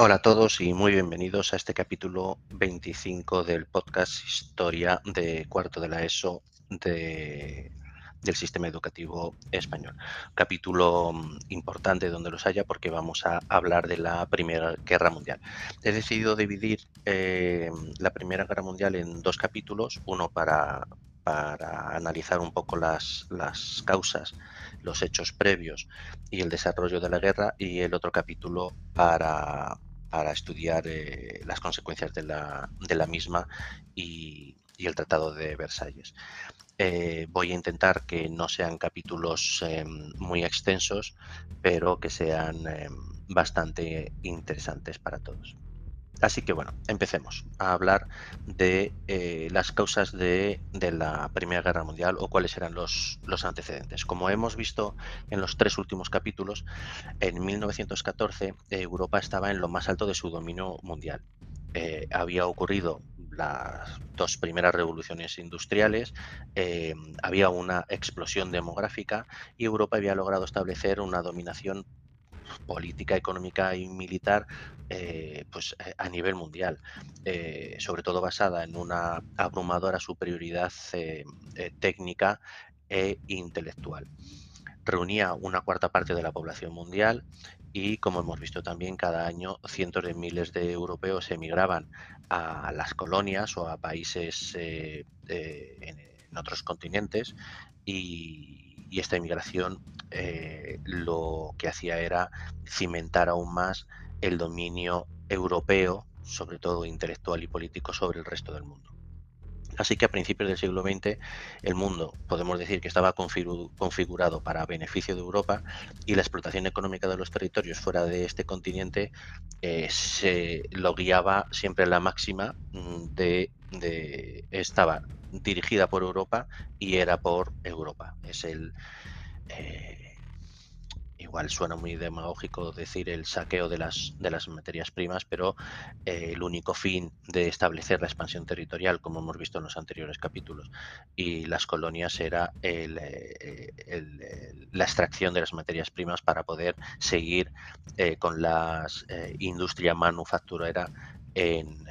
Hola a todos y muy bienvenidos a este capítulo 25 del podcast Historia de cuarto de la ESO de, del sistema educativo español. Capítulo mm, importante donde los haya porque vamos a hablar de la Primera Guerra Mundial. He decidido dividir eh, la Primera Guerra Mundial en dos capítulos, uno para, para analizar un poco las, las causas, los hechos previos y el desarrollo de la guerra y el otro capítulo para, para estudiar eh, las consecuencias de la, de la misma y, el Tratado de Versalles. Eh, voy a intentar que no sean capítulos em, muy extensos, pero que sean bastante interesantes para todos. Así que bueno, empecemos a hablar de eh, las causas de, la Primera Guerra Mundial o cuáles eran los, antecedentes. Como hemos visto en los tres últimos capítulos, en 1914 Europa estaba en lo más alto de su dominio mundial. Eh, había ocurrido las dos primeras revoluciones industriales, eh, había una explosión demográfica y Europa había logrado establecer una dominación política, económica y militar eh, pues, eh, a nivel mundial, eh, sobre todo basada en una abrumadora superioridad técnica e intelectual. Reunía una cuarta parte de la población mundial y, como hemos visto también, cada año cientos de miles de europeos emigraban a las colonias o a países en, en otros continentes y, y esta inmigración eh, lo que hacía era cimentar aún más el dominio europeo, sobre todo intelectual y político, sobre el resto del mundo. Así que a principios del siglo XX el mundo podemos decir que estaba configurado para beneficio de Europa y la explotación económica de los territorios fuera de este continente eh, se lo guiaba siempre la máxima mm, de, estaba dirigida por Europa y era por Europa. Es el eh, igual suena muy demagógico decir el saqueo de las, de las materias primas, pero eh, el único fin de establecer la expansión territorial, como hemos visto en los anteriores capítulos, y las colonias era eh, la extracción de las materias primas para poder seguir con la industria manufacturera en,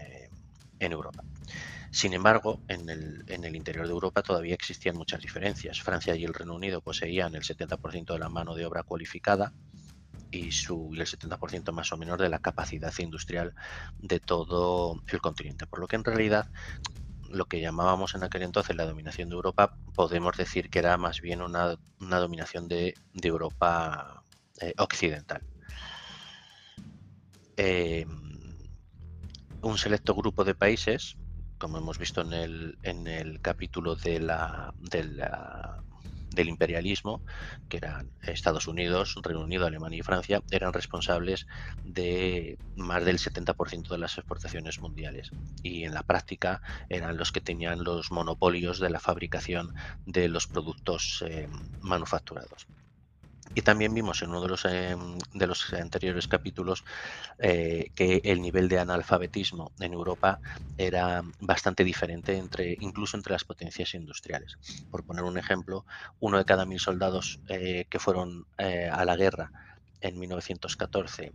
en Europa. Sin embargo, en el, interior de Europa todavía existían muchas diferencias. Francia y el Reino Unido poseían el 70% de la mano de obra cualificada y, su, el 70% más o menos de la capacidad industrial de todo el continente. Por lo que en realidad lo que llamábamos en aquel entonces la dominación de Europa, podemos decir que era más bien una, dominación de, Europa eh, occidental. Em, un selecto grupo de países como hemos visto en el, en el capítulo de del imperialismo, que eran Estados Unidos, Reino Unido, Alemania y Francia, eran responsables de más del 70% de las exportaciones mundiales. Y en la práctica eran los que tenían los monopolios de la fabricación de los productos eh, manufacturados. Y también vimos en uno de los, em, de los anteriores capítulos eh, que el nivel de analfabetismo en Europa era bastante diferente entre, incluso entre las potencias industriales. Por poner un ejemplo, uno de cada mil soldados eh, que fueron eh, a la guerra en 1914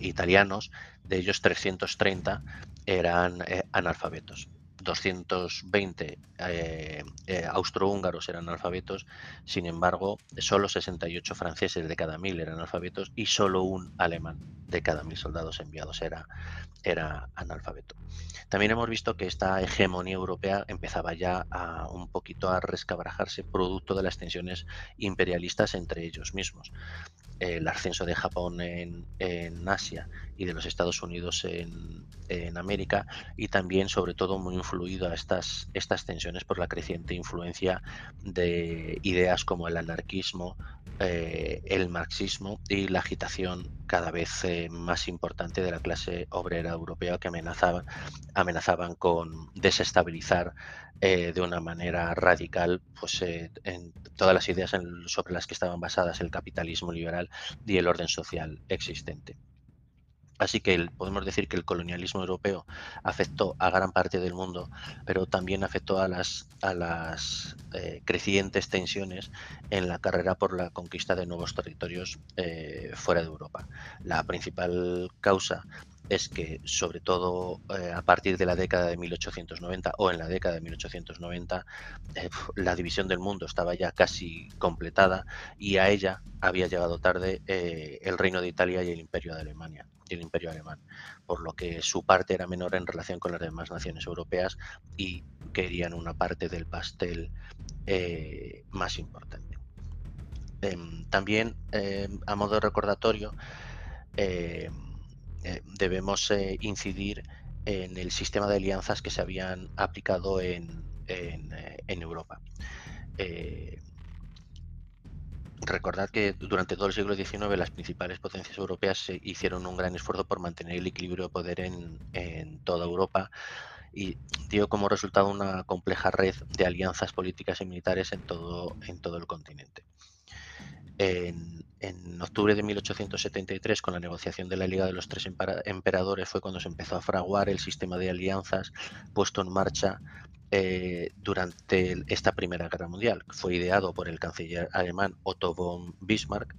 italianos, de ellos 330 eran analfabetos. 220 eh, eh, austrohúngaros eran analfabetos, sin embargo, solo 68 franceses de cada mil eran analfabetos y solo un alemán de cada mil soldados enviados era, era analfabeto. También hemos visto que esta hegemonía europea empezaba ya a un poquito a rescabrajarse producto de las tensiones imperialistas entre ellos mismos el ascenso de Japón en, Asia y de los Estados Unidos en, América y también sobre todo muy influido a estas, estas tensiones por la creciente influencia de ideas como el anarquismo, eh, el marxismo y la agitación cada vez eh, más importante de la clase obrera europea que amenazaban, amenazaban con desestabilizar eh, de una manera radical pues, en todas las ideas sobre las que estaban basadas el capitalismo liberal y el orden social existente. Así que podemos decir que el colonialismo europeo afectó a gran parte del mundo, pero también afectó a las, eh, crecientes tensiones en la carrera por la conquista de nuevos territorios eh, fuera de Europa. La principal causa es que, sobre todo eh, a partir de la década de 1890 o en la década de 1890, eh, la división del mundo estaba ya casi completada y a ella había llegado tarde el Reino de Italia y el Imperio de Alemania y el Imperio alemán, por lo que su parte era menor en relación con las demás naciones europeas y querían una parte del pastel más importante. Em, también, em, a modo recordatorio, eh, debemos eh, incidir en el sistema de alianzas que se habían aplicado en, eh, Europa. Recordad que durante todo el siglo XIX las principales potencias europeas hicieron un gran esfuerzo por mantener el equilibrio de poder en, en toda Europa y dio como resultado una compleja red de alianzas políticas y militares en todo, en el continente. En, octubre de 1873, con la negociación de la Liga de los Tres Emperadores, fue cuando se empezó a fraguar el sistema de alianzas puesto en marcha eh, durante esta Primera Guerra Mundial. Fue ideado por el canciller alemán Otto von Bismarck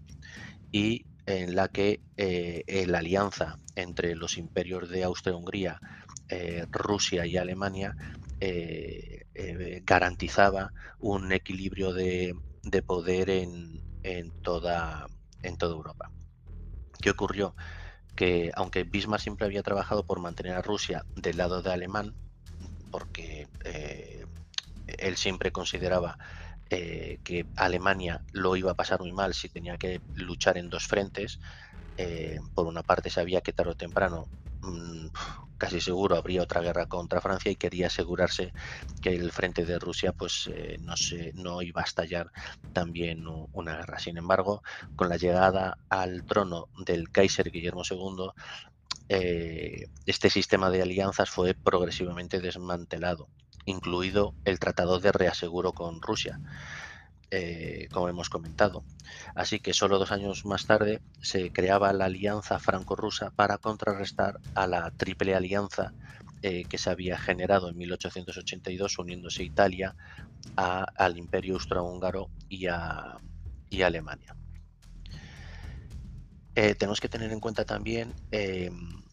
y en la que eh, la alianza entre los imperios de Austria-Hungría, eh, Rusia y Alemania garantizaba un equilibrio de poder en, toda, en toda Europa. ¿Qué ocurrió? Que aunque Bismarck siempre había trabajado por mantener a Rusia del lado de alemán, porque eh, él siempre consideraba eh, que Alemania lo iba a pasar muy mal si tenía que luchar en dos frentes. Eh, por una parte sabía que tarde o temprano mm, casi seguro habría otra guerra contra Francia y quería asegurarse que el frente de Rusia pues no, se, no iba a estallar también una guerra. Sin embargo, con la llegada al trono del Kaiser Guillermo II, eh, este sistema de alianzas fue progresivamente desmantelado, incluido el Tratado de Reaseguro con Rusia. Eh, como hemos comentado. Así que solo dos años más tarde se creaba la alianza franco-rusa para contrarrestar a la triple alianza eh, que se había generado en 1882 uniéndose Italia al Imperio Austrohúngaro y a, y Alemania. Eh, tenemos que tener en cuenta también em,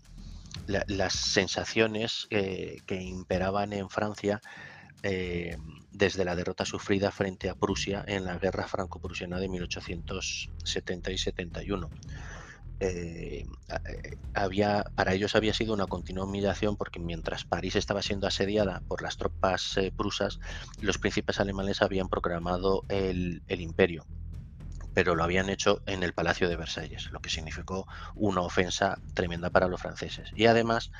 las sensaciones que imperaban en Francia eh, desde la derrota sufrida frente a Prusia en la guerra franco-prusiana de 1870 y 71. Eh, eh, había, para ellos había sido una continua humillación porque mientras París estaba siendo asediada por las tropas prusas, los príncipes alemanes habían proclamado el, imperio, pero lo habían hecho en el Palacio de Versalles, lo que significó una ofensa tremenda para los franceses. Y además,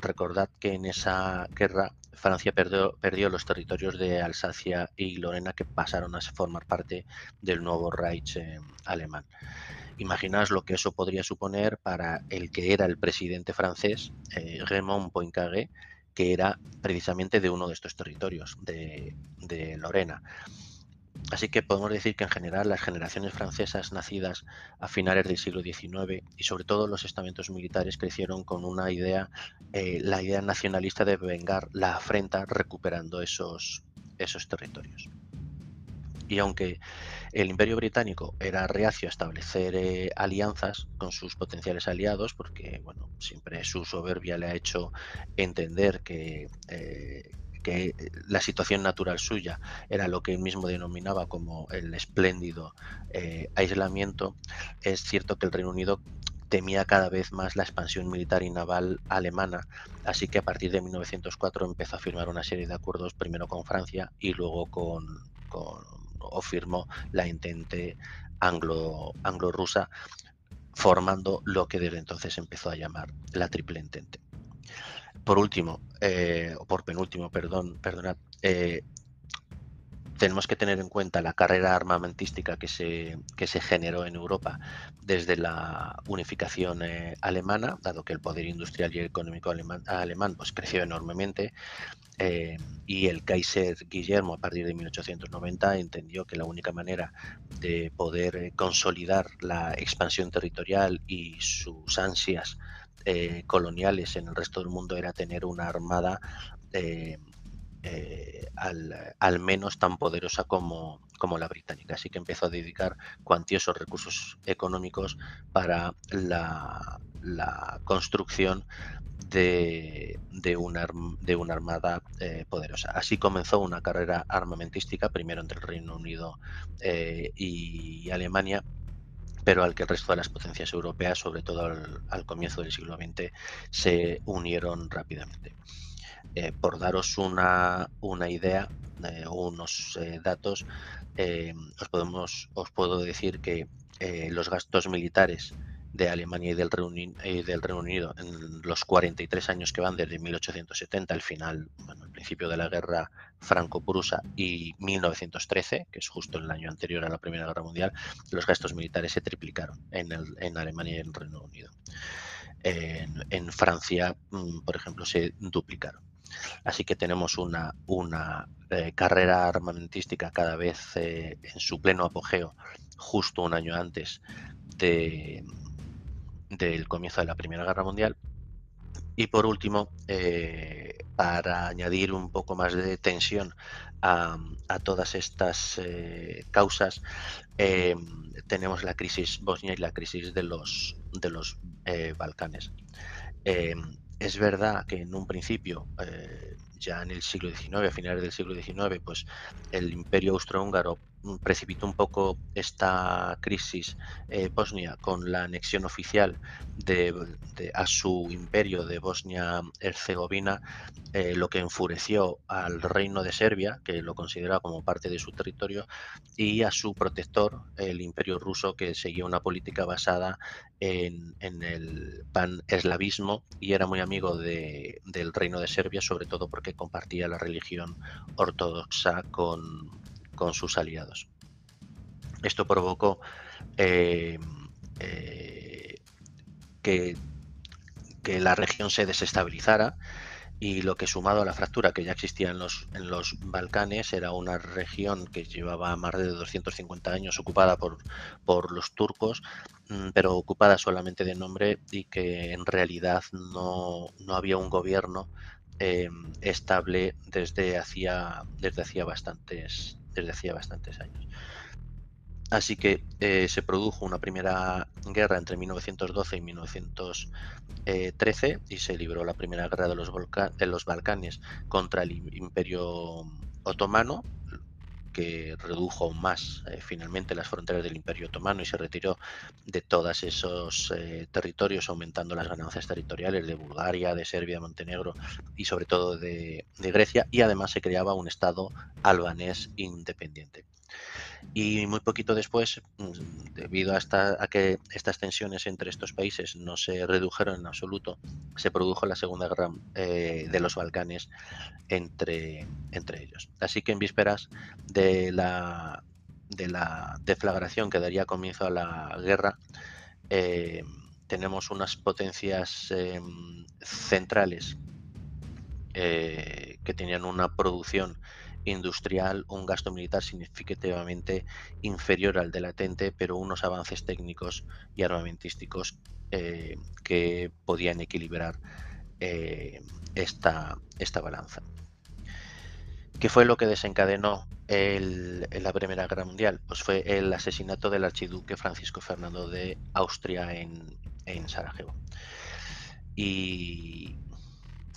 recordad que en esa guerra Francia perdió, perdió, los territorios de Alsacia y Lorena que pasaron a formar parte del nuevo Reich eh, alemán. Imaginaos lo que eso podría suponer para el que era el presidente francés, eh, Raymond Poincaré, que era precisamente de uno de estos territorios, de Lorena. Así que podemos decir que en general las generaciones francesas nacidas a finales del siglo XIX y sobre todo los estamentos militares crecieron con una idea, eh, la idea nacionalista de vengar la afrenta recuperando esos, esos territorios. Y aunque el imperio británico era reacio a establecer eh, alianzas con sus potenciales aliados, porque bueno, siempre su soberbia le ha hecho entender que, eh, que eh, la situación natural suya era lo que él mismo denominaba como el espléndido eh, aislamiento, es cierto que el Reino Unido temía cada vez más la expansión militar y naval alemana, así que a partir de 1904 empezó a firmar una serie de acuerdos, primero con Francia y luego con, o firmó la intente anglo, anglo-rusa, formando lo que desde entonces empezó a llamar la Triple Entente. Por último, eh, o por penúltimo, perdón, perdonad, eh, tenemos que tener en cuenta la carrera armamentística que se, que se generó en Europa desde la unificación eh, alemana, dado que el poder industrial y económico alemán, pues, creció enormemente. Eh, y el Kaiser Guillermo, a partir de 1890, entendió que la única manera de poder consolidar la expansión territorial y sus ansias eh, coloniales en el resto del mundo era tener una armada al, menos tan poderosa como, como, la británica. Así que empezó a dedicar cuantiosos recursos económicos para la, la construcción de, una, de una, armada eh, poderosa. Así comenzó una carrera armamentística, primero entre el Reino Unido eh, y Alemania, pero al que el resto de las potencias europeas, sobre todo al, comienzo del siglo XX, se unieron rápidamente. Eh, por daros una, una idea o unos datos, os, podemos, os puedo decir que los gastos militares de Alemania y del, Reino, Unido en los 43 años que van desde 1870, el final, el principio de la guerra franco-prusa y 1913, que es justo el año anterior a la Primera Guerra Mundial, los gastos militares se triplicaron en, en Alemania y en Reino Unido. En, Francia, mm, por ejemplo, se duplicaron. Así que tenemos una, una eh, carrera armamentística cada vez eh, en su pleno apogeo, justo un año antes de, del comienzo de la Primera Guerra Mundial. Y por último, eh, para añadir un poco más de tensión a, todas estas eh, causas, eh, tenemos la crisis bosnia y la crisis de los, de los Balcanes. es verdad que en un principio ya en el siglo XIX, a finales del siglo XIX, pues el imperio austrohúngaro precipitó un poco esta crisis eh, bosnia con la anexión oficial de, a su imperio de Bosnia-Herzegovina, eh, lo que enfureció al reino de Serbia, que lo consideraba como parte de su territorio, y a su protector, el imperio ruso, que seguía una política basada en, el pan-eslavismo y era muy amigo del reino de Serbia, sobre todo porque compartía la religión ortodoxa con, con sus aliados. Esto provocó eh, eh, que, que, la región se desestabilizara y lo que sumado a la fractura que ya existía en los, en los Balcanes era una región que llevaba más de 250 años ocupada por, por los turcos, mm, pero ocupada solamente de nombre y que en realidad no, no había un gobierno eh, estable desde hacía, desde hacía bastantes desde hacía bastantes años. Así que eh, se produjo una primera guerra entre 1912 y 1913 y se libró la primera guerra de los, de los Balcanes contra el Imperio Otomano, que redujo aún más eh, finalmente las fronteras del Imperio Otomano y se retiró de todos esos eh, territorios, aumentando las ganancias territoriales de Bulgaria, de Serbia, Montenegro y sobre todo de, de Grecia, y además se creaba un Estado albanés independiente. Y muy poquito después, mm, debido a, que estas tensiones entre estos países no se redujeron en absoluto, se produjo la Segunda Guerra eh, de los Balcanes entre, entre ellos. Así que en vísperas de la, de la deflagración que daría comienzo a la guerra, eh, tenemos unas potencias em, centrales eh, que tenían una producción industrial, un gasto militar significativamente inferior al de latente, pero unos avances técnicos y armamentísticos eh, que podían equilibrar eh, esta, esta balanza. ¿Qué fue lo que desencadenó la Primera Guerra Mundial? Pues fue el asesinato del archiduque Francisco Fernando de Austria en, en Sarajevo. Y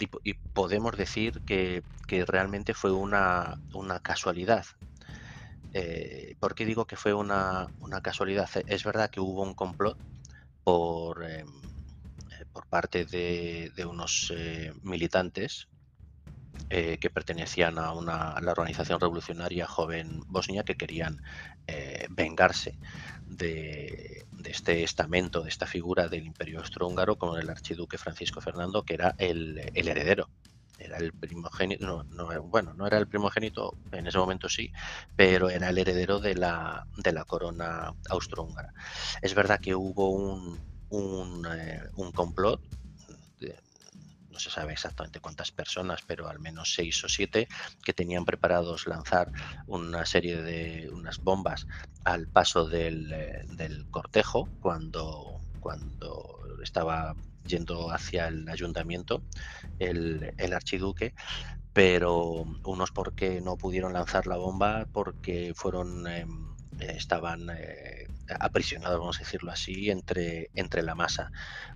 y, podemos decir que, realmente fue una, casualidad. Eh, ¿Por qué digo que fue una, casualidad? Es verdad que hubo un complot por, em, eh, por parte de, unos eh, militantes que pertenecían a, una, a la organización revolucionaria joven bosnia que querían vengarse de, este estamento, de esta figura del imperio austrohúngaro con el archiduque Francisco Fernando, que era el, heredero era el primogénito, no, bueno, no era el primogénito, en ese momento sí, pero era el heredero de la, de la corona austrohúngara. Es verdad que hubo un, un, eh, complot, no se sabe exactamente cuántas personas, pero al menos seis o siete, que tenían preparados lanzar una serie de unas bombas al paso del, eh, del cortejo cuando, cuando estaba yendo hacia el ayuntamiento el, el archiduque pero unos porque no pudieron lanzar la bomba porque fueron em, estaban eh, aprisionados, vamos a decirlo así, entre, entre la masa.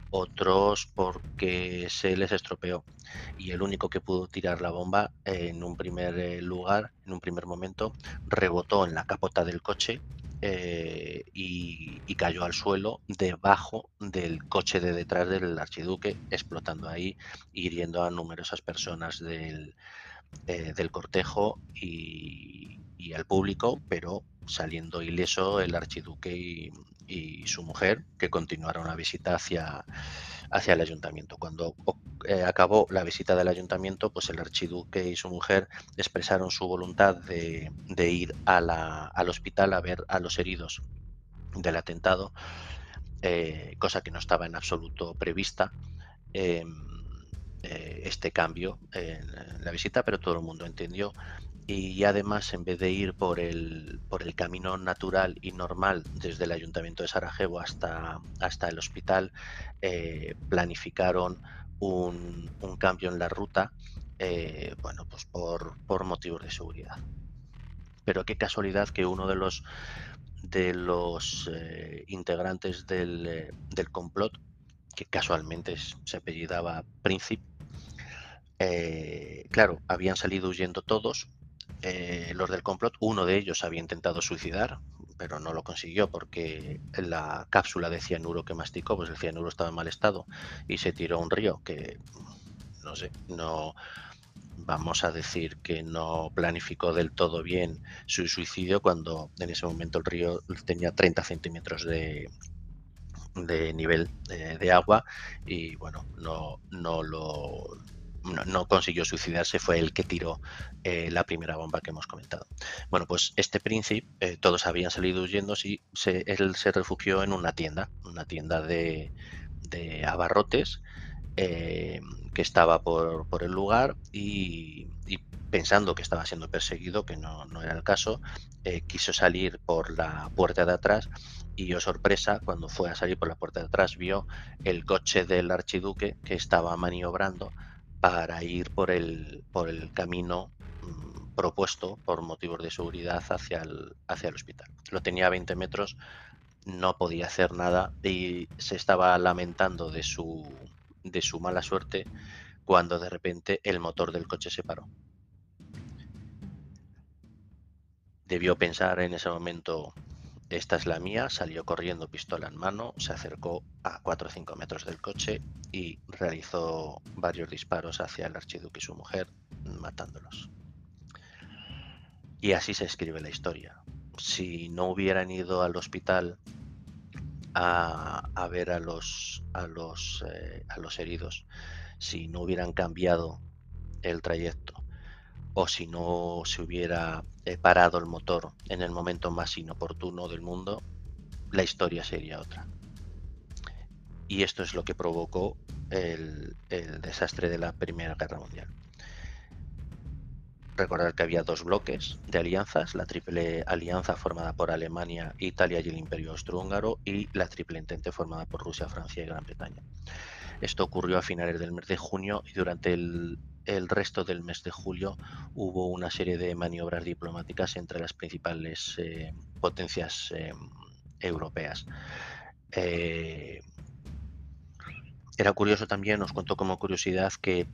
Otros porque se les estropeó. Y el único que pudo tirar la bomba en un primer eh, lugar, en un primer momento, rebotó en la capota del coche eh, y, cayó al suelo debajo del coche de detrás del archiduque, explotando ahí, hiriendo a numerosas personas del, del cortejo y, y, al público, pero saliendo ileso el archiduque y, su mujer, que continuaron la visita hacia, hacia el ayuntamiento. Cuando eh, acabó la visita del ayuntamiento, pues el archiduque y su mujer expresaron su voluntad de, ir al hospital a ver a los heridos del atentado, eh, cosa que no estaba en absoluto prevista. Em, eh, este cambio en la visita, pero todo el mundo entendió y además en vez de ir por el, por el camino natural y normal desde el ayuntamiento de Sarajevo hasta, hasta el hospital, eh, planificaron un, cambio en la ruta, eh, bueno, pues por, por, motivos de seguridad. Pero qué casualidad que uno de los de los eh, integrantes del, del, complot, que casualmente se apellidaba Príncipe, claro, habían salido huyendo todos, eh, los del complot, uno de ellos había intentado suicidar, pero no lo consiguió porque la cápsula de cianuro que masticó, pues el cianuro estaba en mal estado y se tiró a un río que, no sé, no vamos a decir que no planificó del todo bien su suicidio cuando en ese momento el río tenía 30 centímetros de, de nivel de, de, agua y bueno, no, no lo no, consiguió suicidarse, fue el que tiró eh, la primera bomba que hemos comentado. Bueno, pues este príncipe, eh, todos habían salido huyendo y él se refugió en una tienda, una tienda de, abarrotes eh, que estaba por, el lugar y, pensando que estaba siendo perseguido, que no, no era el caso, quiso salir por la puerta de atrás y oh, sorpresa, cuando fue a salir por la puerta de atrás, vio el coche del archiduque que estaba maniobrando para ir por el, por el camino mm, propuesto por motivos de seguridad hacia el, hacia el hospital. Lo tenía a 20 metros, no podía hacer nada y se estaba lamentando de su, de su mala suerte cuando de repente el motor del coche se paró. Debió pensar en ese momento esta es la mía, salió corriendo pistola en mano, se acercó a 4 o 5 metros del coche y realizó varios disparos hacia el archiduque y su mujer, matándolos. Y así se escribe la historia. Si no hubieran ido al hospital a, ver a los, a, los, eh, a los heridos, si no hubieran cambiado el trayecto, o si no se hubiera eh, parado el motor en el momento más inoportuno del mundo, la historia sería otra. Y esto es lo que provocó el, desastre de la Primera Guerra Mundial. Recordar que había dos bloques de alianzas, la triple alianza formada por Alemania, Italia y el Imperio Austrohúngaro y la triple entente formada por Rusia, Francia y Gran Bretaña. Esto ocurrió a finales del mes de junio y durante el, resto del mes de julio hubo una serie de maniobras diplomáticas entre las principales eh, potencias eh, europeas. Eh, era curioso también, os cuento como curiosidad, que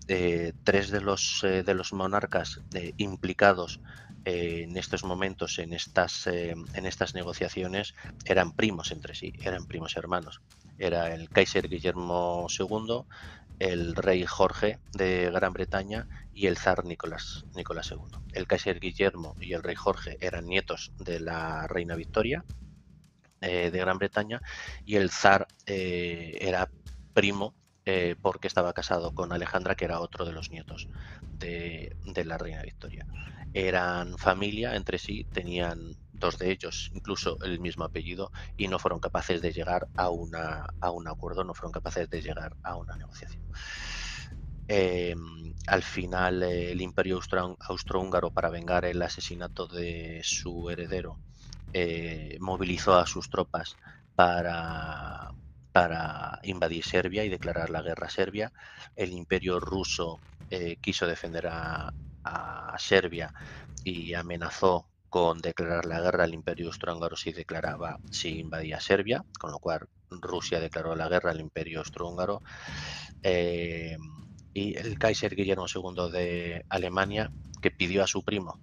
tres de los, de los monarcas implicados en estos momentos, en estas, en estas negociaciones, eran primos entre sí, eran primos hermanos era el Kaiser Guillermo II, el rey Jorge de Gran Bretaña y el zar Nicolás, Nicolás II. El Kaiser Guillermo y el rey Jorge eran nietos de la reina Victoria eh, de Gran Bretaña y el zar eh, era primo eh, porque estaba casado con Alejandra, que era otro de los nietos de, de la reina Victoria. Eran familia entre sí, tenían dos de ellos incluso el mismo apellido y no fueron capaces de llegar a, una, a un acuerdo, no fueron capaces de llegar a una negociación. Em, al final el imperio austrohúngaro para vengar el asesinato de su heredero eh, movilizó a sus tropas para, para invadir Serbia y declarar la guerra a Serbia. El imperio ruso eh, quiso defender a, Serbia y amenazó con declarar la guerra al imperio austrohúngaro si declaraba si invadía Serbia, con lo cual Rusia declaró la guerra al imperio austrohúngaro. Eh, y el Kaiser Guillermo II de Alemania, que pidió a su primo,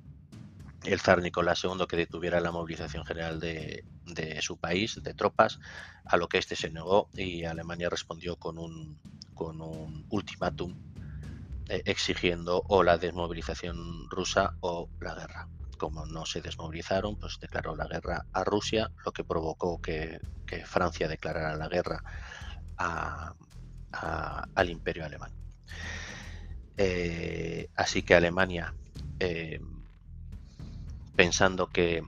el zar Nicolás II, que detuviera la movilización general de, su país, de tropas, a lo que este se negó y Alemania respondió con un, con un ultimátum exigiendo o la desmovilización rusa o la guerra. Como no se desmovilizaron, pues declaró la guerra a Rusia, lo que provocó que, Francia declarara la guerra al imperio alemán. Eh, así que Alemania, eh, pensando que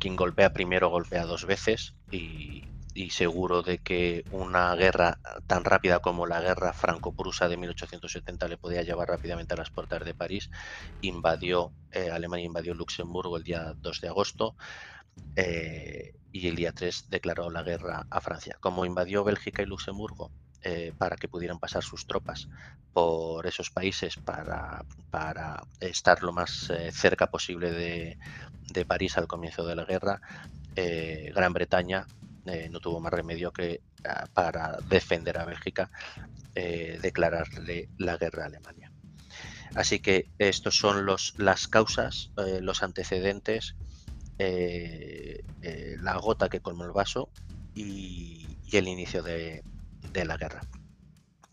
quien golpea primero golpea dos veces y, y seguro de que una guerra tan rápida como la guerra franco-prusa de 1870 le podía llevar rápidamente a las puertas de París, invadió, eh, Alemania invadió Luxemburgo el día 2 de agosto eh, y el día 3 declaró la guerra a Francia. Como invadió Bélgica y Luxemburgo, eh, para que pudieran pasar sus tropas por esos países para, para estar lo más cerca posible de, de, París al comienzo de la guerra, Gran Bretaña eh, no tuvo más remedio que ah, para defender a Bélgica eh, declararle la guerra a Alemania. Así que estos son los, las causas, eh, los antecedentes, la gota que colmó el vaso y, el inicio de la guerra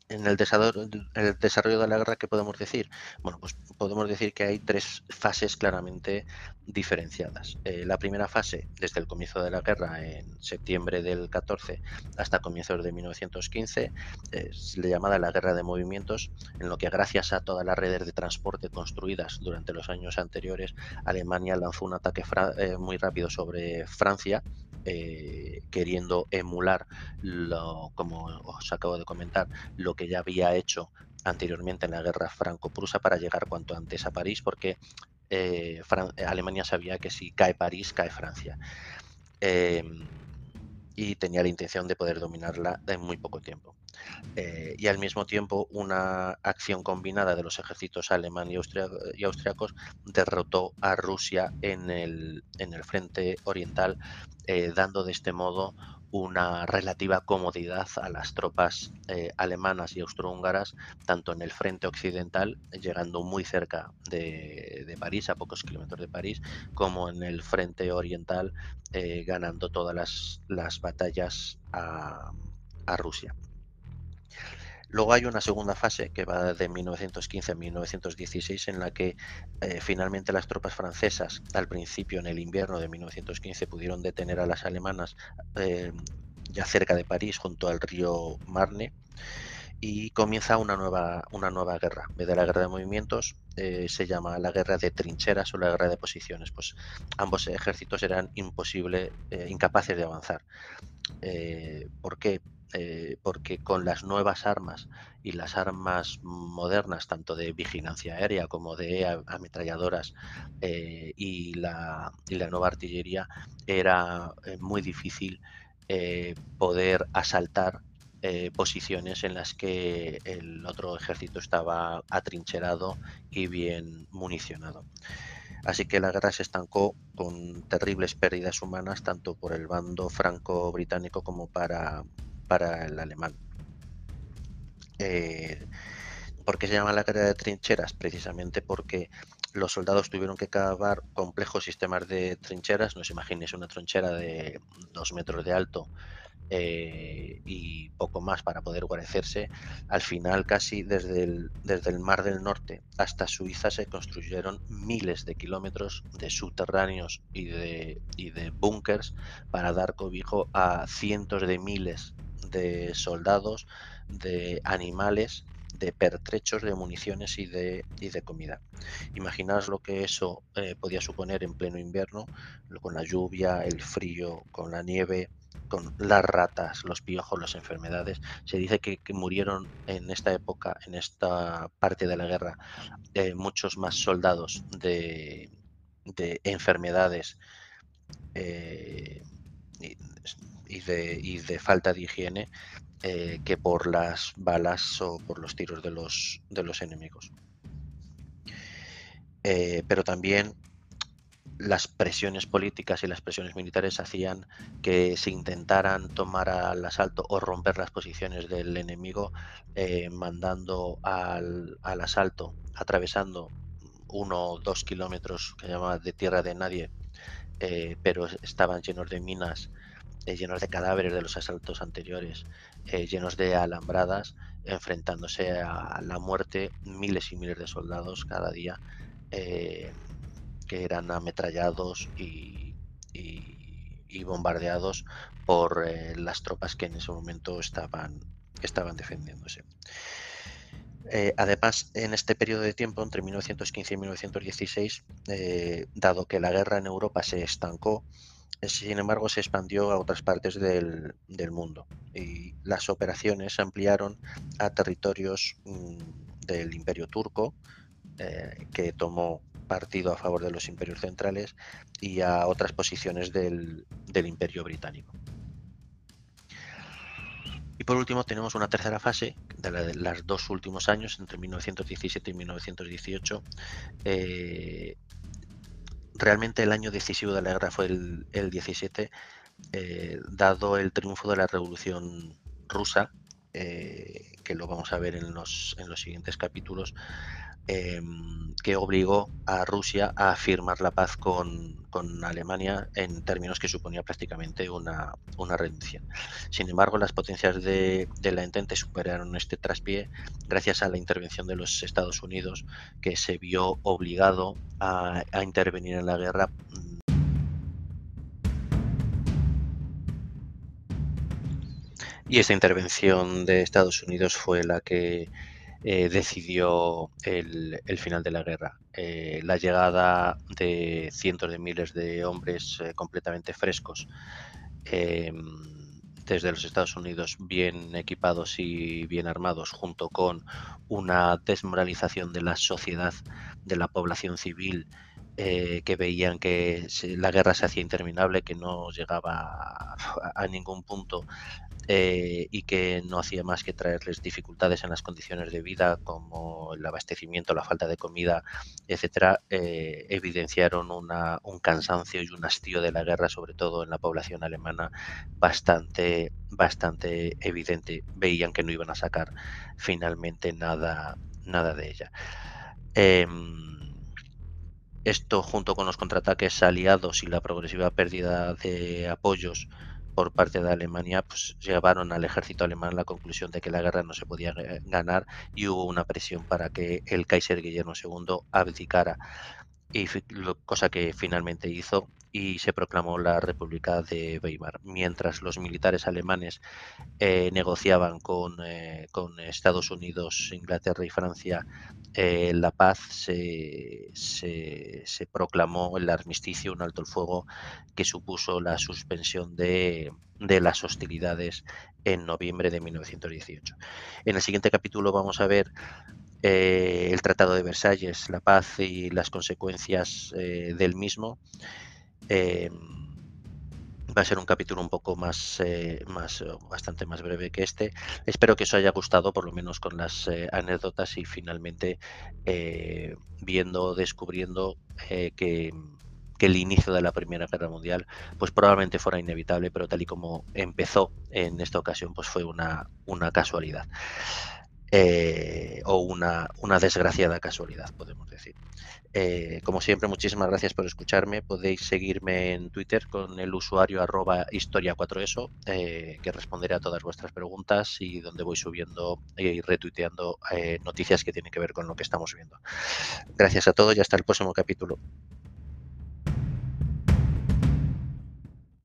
en el desarrollo, el desarrollo de la guerra, ¿qué podemos decir? Bueno, pues podemos decir que hay tres fases claramente diferenciadas. Eh, la primera fase, desde el comienzo de la guerra, en septiembre del 14 hasta comienzos de 1915, es la llamada la guerra de movimientos, en lo que gracias a todas las redes de transporte construidas durante los años anteriores, Alemania lanzó un ataque eh, muy rápido sobre Francia eh, queriendo emular, lo, como os acabo de comentar, lo que ya había hecho anteriormente en la guerra franco-prusa para llegar cuanto antes a París, porque eh, Alemania sabía que si cae París, cae Francia. Em, y tenía la intención de poder dominarla en muy poco tiempo. Eh, y al mismo tiempo una acción combinada de los ejércitos alemán y, austriacos derrotó a Rusia en el, en el frente oriental, eh, dando de este modo una relativa comodidad a las tropas eh, alemanas y austrohúngaras, tanto en el frente occidental, llegando muy cerca de, París, a pocos kilómetros de París, como en el frente oriental, ganando todas las, batallas a Rusia. Luego hay una segunda fase que va de 1915 a 1916 en la que eh, finalmente las tropas francesas al principio en el invierno de 1915 pudieron detener a las alemanas eh, ya cerca de París junto al río Marne y comienza una nueva, una nueva guerra. En vez de la guerra de movimientos, eh, se llama la guerra de trincheras o la guerra de posiciones. Pues ambos ejércitos eran imposible, incapaces de avanzar. ¿Por qué? Eh, porque con las nuevas armas y las armas modernas, tanto de vigilancia aérea como de ametralladoras eh, y, la, nueva artillería, era eh, muy difícil poder asaltar posiciones en las que el otro ejército estaba atrincherado y bien municionado. Así que la guerra se estancó con terribles pérdidas humanas tanto por el bando franco-británico como para para el alemán. Eh, ¿Por qué se llama la guerra de trincheras? Precisamente porque los soldados tuvieron que cavar complejos sistemas de trincheras. No os imaginéis una trinchera de dos metros de alto eh, y poco más para poder guarecerse. Al final, casi desde el, desde el Mar del Norte hasta Suiza se construyeron miles de kilómetros de subterráneos y de, y de búnkers para dar cobijo a cientos de miles de soldados, de animales de pertrechos de municiones y de, y de comida. Imaginaos lo que eso eh, podía suponer en pleno invierno, con la lluvia, el frío, con la nieve, con las ratas, los piojos, las enfermedades. Se dice que, murieron en esta época, en esta parte de la guerra, eh, muchos más soldados de, enfermedades eh, y, de, y, de, falta de higiene eh, que por las balas o por los tiros de los, de los enemigos. pero también las presiones políticas y las presiones militares hacían que se intentaran tomar al asalto o romper las posiciones del enemigo, eh, mandando al, asalto, atravesando uno o dos kilómetros que se llama de tierra de nadie, eh, pero estaban llenos de minas, eh, llenos de cadáveres de los asaltos anteriores, llenos de alambradas, enfrentándose a la muerte miles y miles de soldados cada día que eran ametrallados y, bombardeados por eh, las tropas que en ese momento estaban, defendiéndose. Eh, además, en este periodo de tiempo, entre 1915 y 1916, eh, dado que la guerra en Europa se estancó, sin embargo se expandió a otras partes del, mundo y las operaciones se ampliaron a territorios mm, del Imperio Turco, que tomó partido a favor de los imperios centrales y a otras posiciones del, imperio británico. Y por último tenemos una tercera fase de, los dos últimos años, entre 1917 y 1918. Eh, realmente el año decisivo de la guerra fue el, 17, eh, dado el triunfo de la Revolución Rusa, eh, que lo vamos a ver en los, en los siguientes capítulos, Em, que obligó a Rusia a firmar la paz con, Alemania en términos que suponía prácticamente una, rendición. Sin embargo, las potencias de, la Entente superaron este traspié gracias a la intervención de los Estados Unidos, que se vio obligado a intervenir en la guerra y esta intervención de Estados Unidos fue la que eh, decidió el, final de la guerra. Eh, la llegada de cientos de miles de hombres eh, completamente frescos desde los Estados Unidos bien equipados y bien armados, junto con una desmoralización de la sociedad, de la población civil, que veían que la guerra se hacía interminable, que no llegaba a ningún punto eh, y que no hacía más que traerles dificultades en las condiciones de vida, como el abastecimiento, la falta de comida, etcétera, eh, evidenciaron un cansancio y un hastío de la guerra, sobre todo en la población alemana, bastante, bastante evidente. Veían que no iban a sacar finalmente nada, nada de ella. Em, esto junto con los contraataques aliados y la progresiva pérdida de apoyos por parte de Alemania pues llevaron al ejército alemán a la conclusión de que la guerra no se podía eh, ganar y hubo una presión para que el Kaiser Guillermo II abdicara y cosa que finalmente hizo y se proclamó la República de Weimar. Mientras los militares alemanes eh, negociaban con, eh, con, Estados Unidos, Inglaterra y Francia eh, la paz, se, se, proclamó el armisticio, un alto el fuego que supuso la suspensión de, de las hostilidades en noviembre de 1918. En el siguiente capítulo vamos a ver eh, el Tratado de Versalles, la paz y las consecuencias eh, del mismo. Eh, va a ser un capítulo un poco más, más, bastante más breve que este. Espero que os haya gustado, por lo menos con las anécdotas y finalmente viendo, descubriendo que, el inicio de la Primera Guerra Mundial, pues probablemente fuera inevitable, pero tal y como empezó en esta ocasión, pues fue una, una casualidad. Eh, o una, una, desgraciada casualidad, podemos decir. Eh, como siempre, muchísimas gracias por escucharme. Podéis seguirme en Twitter con el usuario arroba historia4eso, eh, que responderé a todas vuestras preguntas y donde voy subiendo y retuiteando noticias que tienen que ver con lo que estamos viendo. Gracias a todos y hasta el próximo capítulo.